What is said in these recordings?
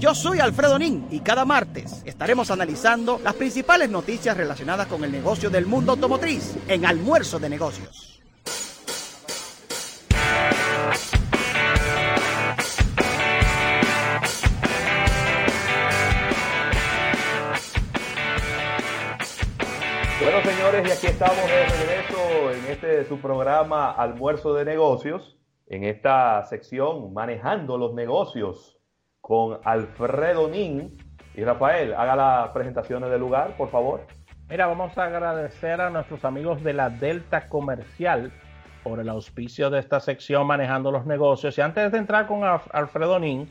Yo soy Alfredo Nin y cada martes estaremos analizando las principales noticias relacionadas con el negocio del mundo automotriz en Almuerzo de Negocios. Bueno, señores, y aquí estamos de regreso en este su programa Almuerzo de Negocios, en esta sección Manejando los Negocios con Alfredo Nin. Y Rafael, haga las presentaciones del lugar, por favor. Mira, vamos a agradecer a nuestros amigos de la Delta Comercial por el auspicio de esta sección Manejando los Negocios. Y antes de entrar con Alfredo Nin,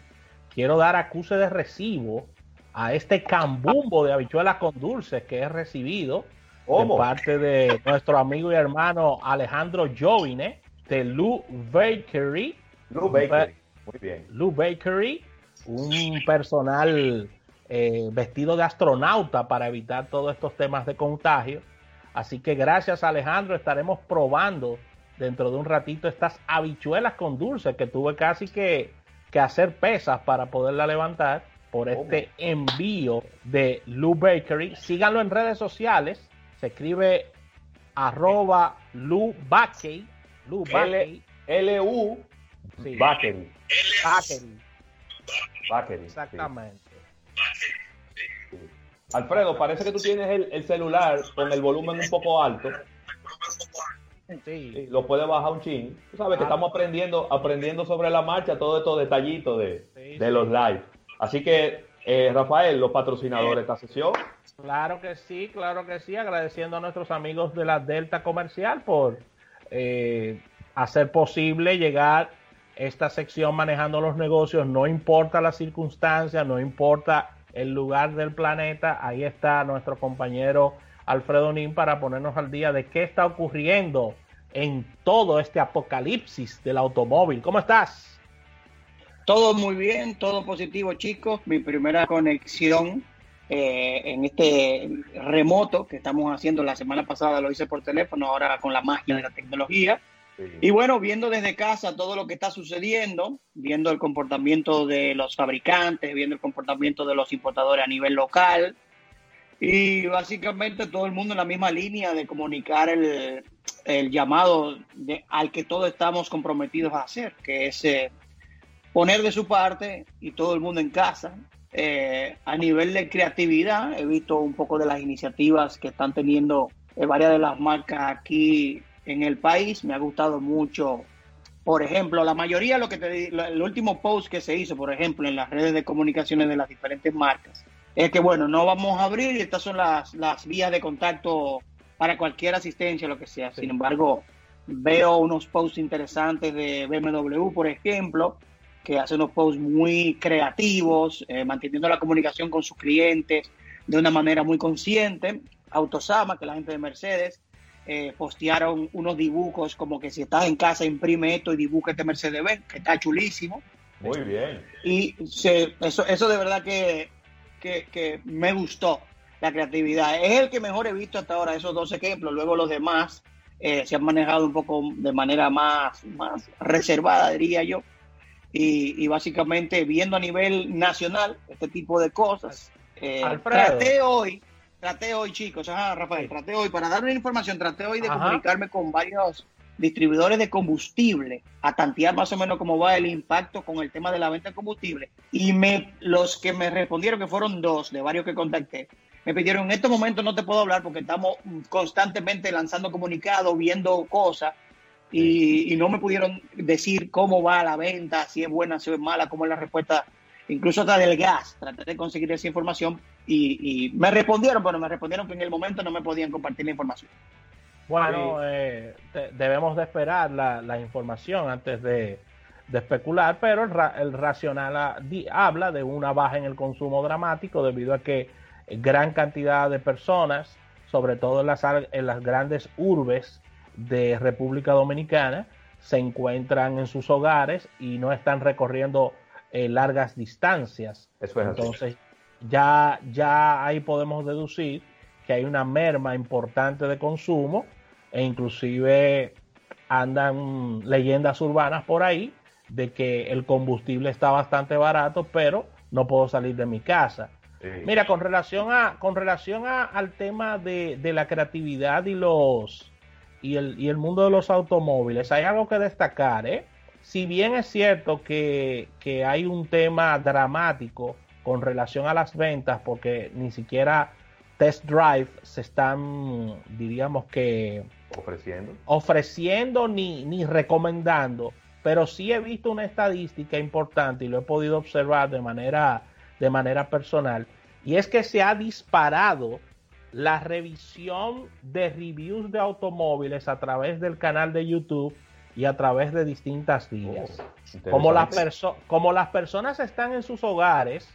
quiero dar acuse de recibo a este cambumbo de habichuelas con dulces que he recibido de parte de nuestro amigo y hermano Alejandro Jovine de Lou Bakery. Lou Bakery, muy bien. Lou Bakery, un personal eh, vestido de astronauta para evitar todos estos temas de contagio. Así que gracias Alejandro estaremos probando dentro de un ratito estas habichuelas con dulce que tuve casi que, que hacer pesas para poderla levantar por este envío de Lou Bakery. Síganlo en redes sociales se escribe arroba Lu Backey. Lu L-U sí. Bakery. Bakery. Exactamente. Alfredo, parece que tú tienes el, celular con el volumen un poco alto. Sí. Lo puedes bajar un chin. Tú sabes que estamos aprendiendo, aprendiendo sobre la marcha todos estos detallitos de, de los live. Así que, eh, Rafael, los patrocinadores de esta sesión. Claro que sí, claro que sí, agradeciendo a nuestros amigos de la Delta Comercial por eh, hacer posible llegar esta sección manejando los negocios, no importa la circunstancia, no importa el lugar del planeta, ahí está nuestro compañero Alfredo Nin para ponernos al día de qué está ocurriendo en todo este apocalipsis del automóvil. ¿Cómo estás? Todo muy bien, todo positivo chicos. Mi primera conexión eh, en este remoto que estamos haciendo. La semana pasada lo hice por teléfono, ahora con la magia de la tecnología. Y bueno, viendo desde casa todo lo que está sucediendo, viendo el comportamiento de los fabricantes, viendo el comportamiento de los importadores a nivel local. Y básicamente todo el mundo en la misma línea de comunicar el, el llamado de, al que todos estamos comprometidos a hacer, que es eh, poner de su parte y todo el mundo en casa, eh, a nivel de creatividad, he visto un poco de las iniciativas que están teniendo eh, varias de las marcas aquí en el país. Me ha gustado mucho. Por ejemplo, la mayoría, lo que te, el último post que se hizo, por ejemplo, en las redes de comunicaciones de las diferentes marcas, es que, bueno, no vamos a abrir y estas son las, las vías de contacto para cualquier asistencia, lo que sea. Sin embargo, veo unos posts interesantes de BMW, por ejemplo, que hace unos posts muy creativos, eh, manteniendo la comunicación con sus clientes de una manera muy consciente. Autosama, que la gente de Mercedes, eh, postearon unos dibujos como que si estás en casa imprime esto y dibuja este Mercedes Benz, que está chulísimo. Muy bien. Y eso, eso de verdad que, que, me gustó, la creatividad. Es el que mejor he visto hasta ahora, esos dos ejemplos. Luego los demás eh, se han manejado un poco de manera más, más reservada, diría yo y, básicamente viendo a nivel nacional este tipo de cosas. Eh, traté hoy, traté hoy chicos, Rafael, traté hoy, para dar una información, traté hoy de comunicarme con varios distribuidores de combustible a tantear más o menos cómo va el impacto con el tema de la venta de combustible. Y me, los que me respondieron, que fueron dos de varios que contacté, me pidieron en estos momentos no te puedo hablar porque estamos constantemente lanzando comunicados, viendo cosas y, no me pudieron decir cómo va la venta, si es buena, si es mala, cómo es la respuesta, incluso hasta del gas. Traté de conseguir esa información y, me respondieron, pero me respondieron que en el momento no me podían compartir la información. Bueno, eh, debemos de esperar la, información antes de, especular, pero el, racional habla de una baja en el consumo dramático debido a que gran cantidad de personas, sobre todo en las, en las grandes urbes, de República Dominicana se encuentran en sus hogares y no están recorriendo eh, largas distancias. Entonces, ya, ya ahí podemos deducir que hay una merma importante de consumo e inclusive andan leyendas urbanas por ahí de que el combustible está bastante barato, pero no puedo salir de mi casa. Mira, con relación a, con relación a, al tema de, de, la creatividad y los y el, y el mundo de los automóviles, hay algo que destacar, ¿eh? Si bien es cierto que, que hay un tema dramático con relación a las ventas, porque ni siquiera test drive se están, diríamos que ofreciendo, ofreciendo ni, ni recomendando, pero sí he visto una estadística importante y lo he podido observar de manera de manera personal, y es que se ha disparado la revisión de reviews de automóviles a través del canal de YouTube y a través de distintas vías. Oh, como, las como las personas están en sus hogares,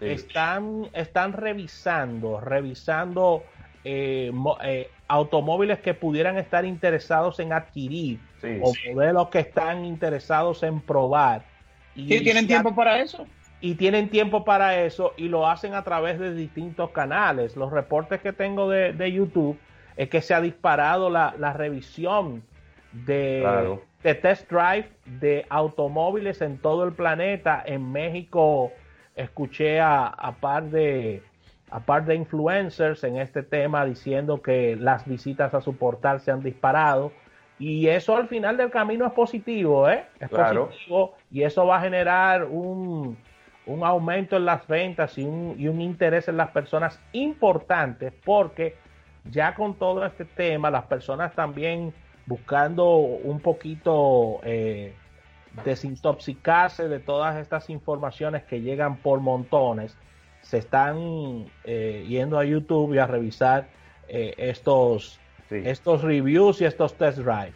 están, están revisando, revisando eh, eh, automóviles que pudieran estar interesados en adquirir o modelos que están interesados en probar. Y tienen tiempo para eso y tienen tiempo para eso y lo hacen a través de distintos canales. Los reportes que tengo de, YouTube es que se ha disparado la, la de, de, test drive de automóviles en todo el planeta. En México escuché a, a par de a par de influencers en este tema diciendo que las visitas a su portal se han disparado. Y eso al final del camino es positivo, ¿eh? Es positivo y eso va a generar un, un aumento en las ventas y un, y un interés en las personas importantes porque ya con todo este tema las personas también buscando un poquito eh, desintoxicarse de todas estas informaciones que llegan por montones se están eh, yendo a YouTube y a revisar eh, estos estos reviews y estos test drive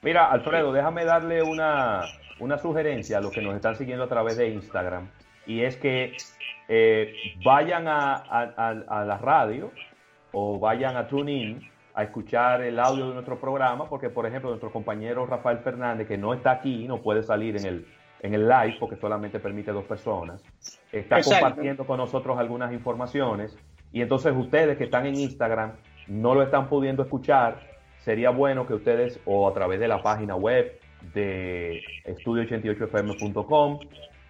mira Alfredo déjame darle una una sugerencia a los que nos están siguiendo a través de Instagram y es que eh, vayan a, la radio o vayan a TuneIn a escuchar el audio de nuestro programa, porque por ejemplo nuestro compañero Rafael Fernández, que no está aquí, no puede salir en el, en el live porque solamente permite dos personas, está compartiendo con nosotros algunas informaciones. Y entonces ustedes que están en Instagram no lo están pudiendo escuchar, sería bueno que ustedes o a través de la página web de estudio88fm.com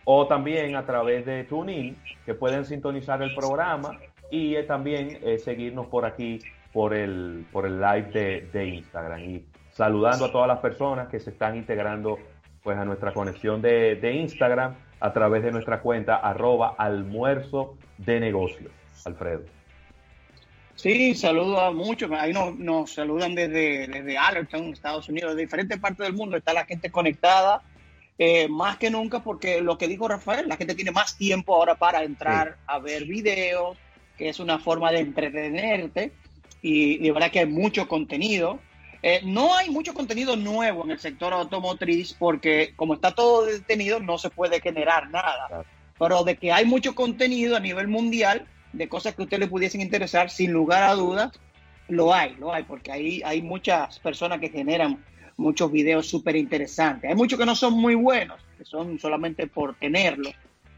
o también a través de TuneIn, que pueden sintonizar el programa y eh, también eh, seguirnos por aquí por el, por el live de, Instagram. Y saludando a todas las personas que se están integrando pues a nuestra conexión de, Instagram a través de nuestra cuenta arroba almuerzo de negocios. Alfredo. Sí, saludo a muchos. Ahí nos, nos saludan desde, desde Allerton, Estados Unidos, de diferentes partes del mundo. Está la gente conectada eh, más que nunca porque lo que dijo Rafael, la gente tiene más tiempo ahora para entrar a ver videos, que es una forma de entretenerte y de verdad que hay mucho contenido. Eh, no hay mucho contenido nuevo en el sector automotriz porque como está todo detenido no se puede generar nada. Pero de que hay mucho contenido a nivel mundial de cosas que a usted le pudiesen interesar, sin lugar a dudas, lo hay, lo hay, porque hay, hay muchas personas que generan muchos videos súper interesantes. Hay muchos que no son muy buenos, que son solamente por tenerlo.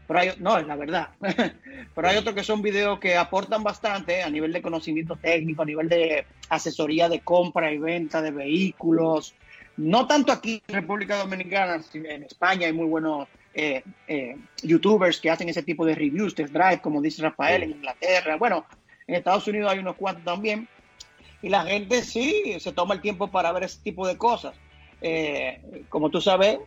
Pero hay, no, es la verdad. pero hay otros que son videos que aportan bastante a nivel de conocimiento técnico, a nivel de asesoría de compra y venta de vehículos. No tanto aquí en República Dominicana, en España hay muy buenos eh, eh, youtubers que hacen ese tipo de reviews, test drive, como dice Rafael, en Inglaterra. Bueno, en Estados Unidos hay unos cuantos también y la gente sí se toma el tiempo para ver ese tipo de cosas. Eh, como tú sabes,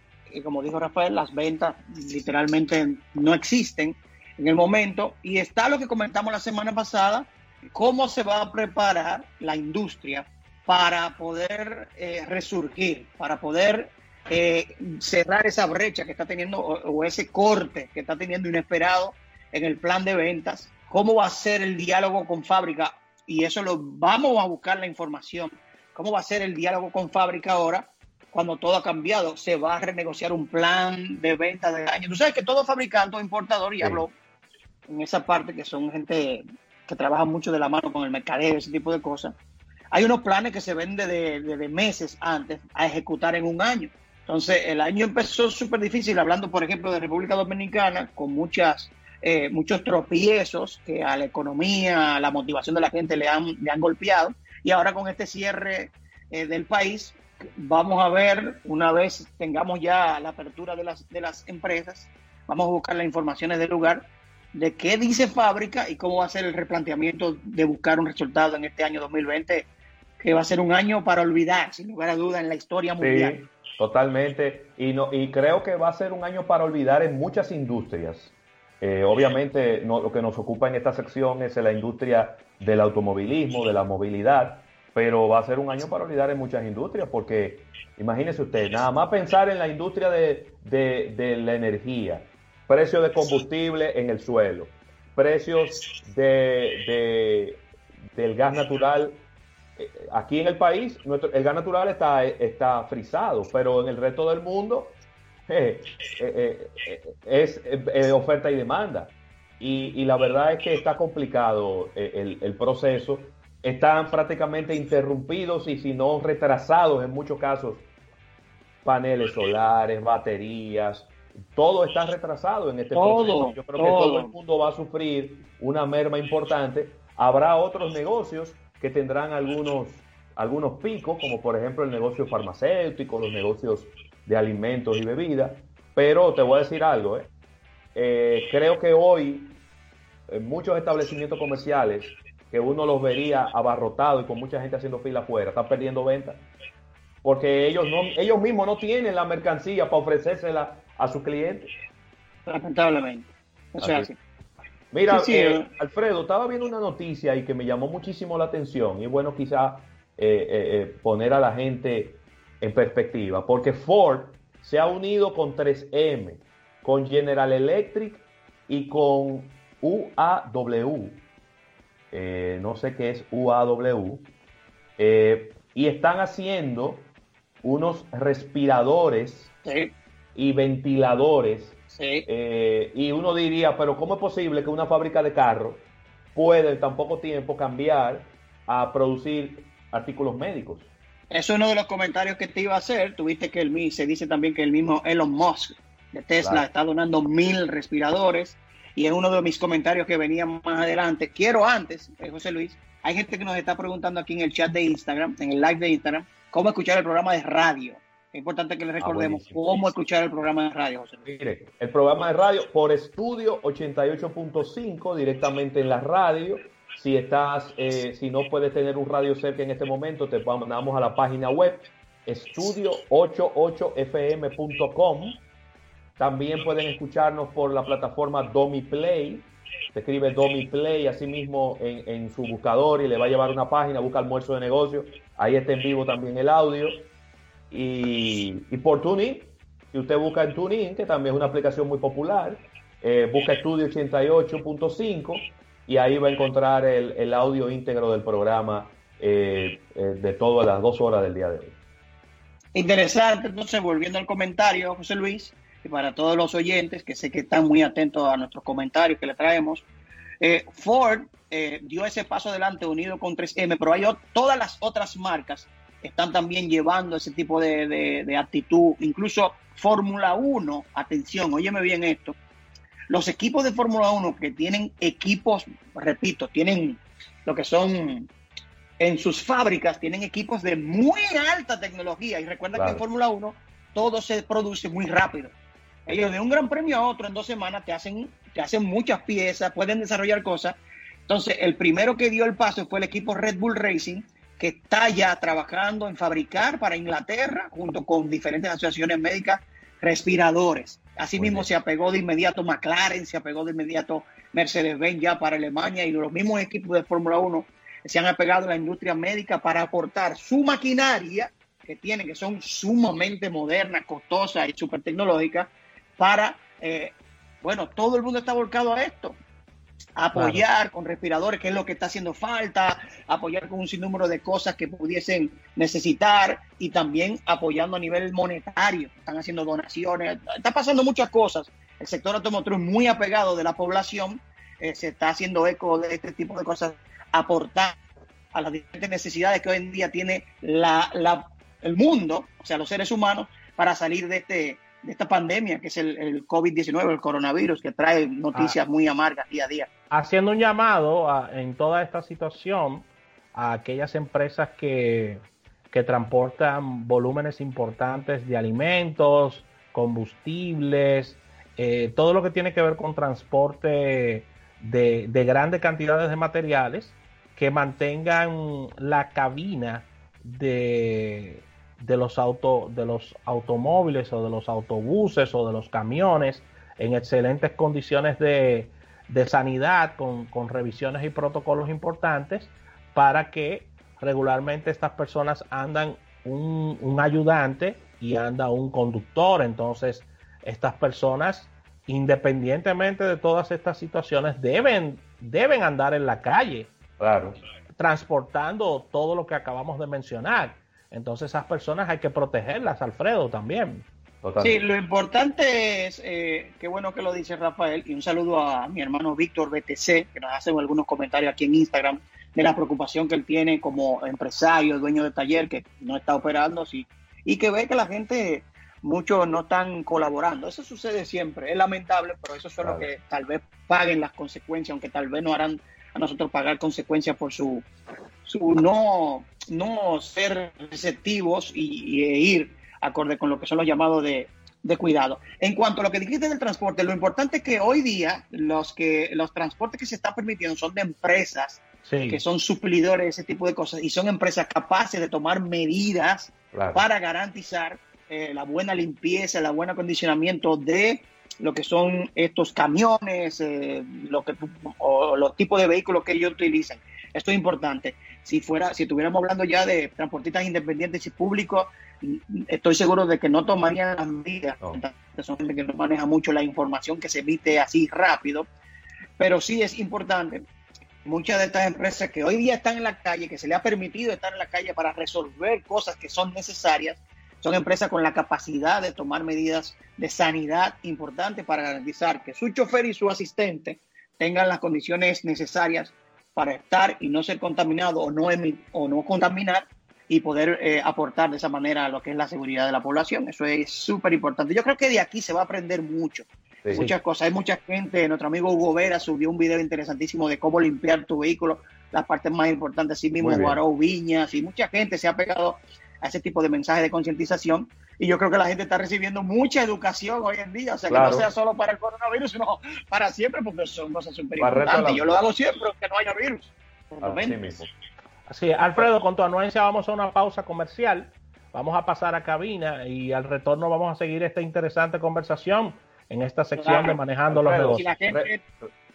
como dijo Rafael, las ventas literalmente no existen en el momento. Y está lo que comentamos la semana pasada, cómo se va a preparar la industria para poder eh, resurgir, para poder eh, cerrar esa brecha que está teniendo o, ese corte que está teniendo inesperado en el plan de ventas, cómo va a ser el diálogo con fábrica y eso lo vamos a buscar la información. ¿Cómo va a ser el diálogo con fábrica ahora cuando todo ha cambiado? Se va a renegociar un plan de venta de año. Tú sabes que todo fabricante o importador, y hablo en esa parte que son gente que trabaja mucho de la mano con el mercadeo, ese tipo de cosas. Hay unos planes que se venden de, meses antes a ejecutar en un año. Entonces, el año empezó súper difícil, hablando, por ejemplo, de República Dominicana, con muchas eh, muchos tropiezos que a la economía, a la motivación de la gente le han, le han golpeado. Y ahora con este cierre eh, del país, vamos a ver, una vez tengamos ya la apertura de las, de las empresas, vamos a buscar las informaciones del lugar, de qué dice fábrica y cómo va a ser el replanteamiento de buscar un resultado en este año 2020, que va a ser un año para olvidar, sin lugar a duda, en la historia mundial. Sí, totalmente. Y, no, y creo que va a ser un año para olvidar en muchas industrias. Eh, obviamente lo que nos ocupa en esta sección es la industria del automovilismo, de la movilidad, pero va a ser un año para olvidar en muchas industrias, porque imagínese usted, nada más pensar en la industria de, la energía, precio de combustible en el suelo, precios de, del gas natural. Eh, aquí en el país, nuestro, el gas natural está, está frisado, pero en el resto del mundo eh, eh, es oferta y demanda. Y, la verdad es que está complicado el proceso están prácticamente interrumpidos y si no retrasados en muchos casos paneles solares, baterías, todo está retrasado en este proceso. Yo creo que todo el mundo va a sufrir una merma importante. Habrá otros negocios que tendrán algunos, algunos picos, como por ejemplo el negocio farmacéutico, los negocios de alimentos y bebidas. Pero te voy a decir algo, ¿eh? Eh, creo que hoy en muchos establecimientos comerciales que uno los vería abarrotados y con mucha gente haciendo fila afuera, están perdiendo ventas. Porque ellos, no, ellos mismos no tienen la mercancía para ofrecérsela a sus clientes. Lamentablemente. Mira, eh, eh. Alfredo, estaba viendo una noticia y que me llamó muchísimo la atención y bueno quizá eh, poner a la gente en perspectiva, porque Ford se ha unido con 3M, con General Electric y con UAW eh, no sé qué es UAW, eh, y están haciendo unos respiradores y ventiladores. Eh, y uno diría, pero ¿cómo es posible que una fábrica de carros pueda en tan poco tiempo cambiar a producir artículos médicos? Es uno de los comentarios que te iba a hacer. Tuviste que el, se dice también que el mismo Elon Musk de Tesla está donando mil respiradores y en uno de mis comentarios que venía más adelante, quiero antes, eh, José Luis, hay gente que nos está preguntando aquí en el chat de Instagram, en el live de Instagram, cómo escuchar el programa de radio. Es importante que les ah, recordemos cómo escuchar el programa de radio, José Luis. Mire, el programa de radio por estudio 88.5 directamente en la radio. Si estás, eh, si no puedes tener un radio cerca en este momento, te mandamos a la página web estudio88fm.com también pueden escucharnos por la plataforma Domi Play. Se escribe Domi Play así mismo en, su buscador y le va a llevar una página, busca almuerzo de negocio. Ahí está en vivo también el audio. Y, por TuneIn, si usted busca en TuneIn, que también es una aplicación muy popular, eh, busca Estudio 88.5 y ahí va a encontrar el, audio íntegro del programa eh, eh, de todas las dos horas del día de hoy. Interesante, entonces volviendo al comentario, José Luis, y para todos los oyentes que sé que están muy atentos a nuestros comentarios que le traemos. Eh, Ford eh, dio ese paso adelante unido con 3M, pero hay todas las otras marcas están también llevando ese tipo de, de actitud. Incluso Fórmula 1, atención, óyeme bien esto. Los equipos de Fórmula 1 que tienen equipos, repito, tienen lo que son en sus fábricas, tienen equipos de muy alta tecnología. Y recuerda que en Fórmula 1 todo se produce muy rápido. Ellos de un gran premio a otro en dos semanas te hacen, te hacen muchas piezas, pueden desarrollar cosas. Entonces, el primero que dio el paso fue el equipo Red Bull Racing, que está ya trabajando en fabricar para Inglaterra, junto con diferentes asociaciones médicas, respiradores. Asimismo, se apegó de inmediato McLaren, se apegó de inmediato Mercedes-Benz ya para Alemania y los mismos equipos de Fórmula 1 se han apegado a la industria médica para aportar su maquinaria que tienen, que son sumamente modernas, costosas y súper tecnológicas, para, eh, bueno, todo el mundo está volcado a esto. Apoyar con respiradores, que es lo que está haciendo falta, apoyar con un sinnúmero de cosas que pudiesen necesitar y también apoyando a nivel monetario. Están haciendo donaciones, está pasando muchas cosas. El sector automotriz muy apegado de la población, eh, se está haciendo eco de este tipo de cosas, aportar a las diferentes necesidades que hoy en día tiene la, el mundo, o sea, los seres humanos, para salir de este, de esta pandemia, que es el, COVID-19, el coronavirus, que trae noticias ah. muy amargas día a día. Haciendo un llamado en toda esta situación a aquellas empresas que, que transportan volúmenes importantes de alimentos, combustibles, eh, todo lo que tiene que ver con transporte de, de grandes cantidades de materiales que mantengan la cabina de, de los, auto, de los automóviles o de los autobuses o de los camiones en excelentes condiciones de, de sanidad con, con, revisiones y protocolos importantes para que regularmente estas personas andan un, un ayudante y anda un conductor. Entonces, estas personas, independientemente de todas estas situaciones, deben, deben andar en la calle. Claro. Transportando todo lo que acabamos de mencionar. Entonces esas personas hay que protegerlas, Alfredo, también. Sí, lo importante es, eh, qué bueno que lo dice Rafael, y un saludo a mi hermano Víctor BTC, que nos hace algunos comentarios aquí en Instagram de la preocupación que él tiene como empresario, dueño de taller, que no está operando, sí, y que ve que la gente, muchos no están colaborando. Eso sucede siempre, es lamentable, pero eso son claro. los que tal vez paguen las consecuencias, aunque tal vez no harán a nosotros pagar consecuencias por su, su no, no ser receptivos y, y, ir acorde con lo que son los llamados de, de, cuidado. En cuanto a lo que dijiste del transporte, lo importante es que hoy día los, que, los transportes que se están permitiendo son de empresas sí. que son suplidores de ese tipo de cosas y son empresas capaces de tomar medidas claro. para garantizar eh, la buena limpieza, el buen acondicionamiento de lo que son estos camiones, eh, lo que, o los tipos de vehículos que ellos utilizan. Esto es importante. Si fuera, si estuviéramos hablando ya de transportistas independientes y públicos, estoy seguro de que no tomarían las medidas. No. Son gente que no maneja mucho la información que se emite así rápido. Pero sí es importante. Muchas de estas empresas que hoy día están en la calle, que se le ha permitido estar en la calle para resolver cosas que son necesarias, son empresas con la capacidad de tomar medidas de sanidad importantes para garantizar que su chofer y su asistente tengan las condiciones necesarias para estar y no ser contaminado o no, o no contaminar y poder eh, aportar de esa manera a lo que es la seguridad de la población. Eso es súper importante. Yo creo que de aquí se va a aprender mucho. Sí, muchas cosas. Hay mucha gente, nuestro amigo Hugo Vera subió un video interesantísimo de cómo limpiar tu vehículo, las partes más importantes, así mismo Guaró Viñas, y mucha gente se ha pegado a ese tipo de mensajes de concientización. Y yo creo que la gente está recibiendo mucha educación hoy en día. O sea, claro. que no sea solo para el coronavirus, sino para siempre, porque son cosas súper importantes. Yo lo hago siempre, aunque no haya virus. Así mismo. Así, Alfredo, con tu anuencia vamos a una pausa comercial. Vamos a pasar a cabina y al retorno vamos a seguir esta interesante conversación en esta sección claro. de Manejando Alfredo, los Negocios. Si la gente,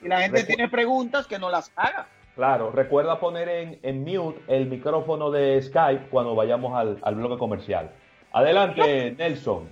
si la gente tiene preguntas, que no las haga. Claro, recuerda poner en, en, mute el micrófono de Skype cuando vayamos al, al bloque comercial. Adelante, Nelson.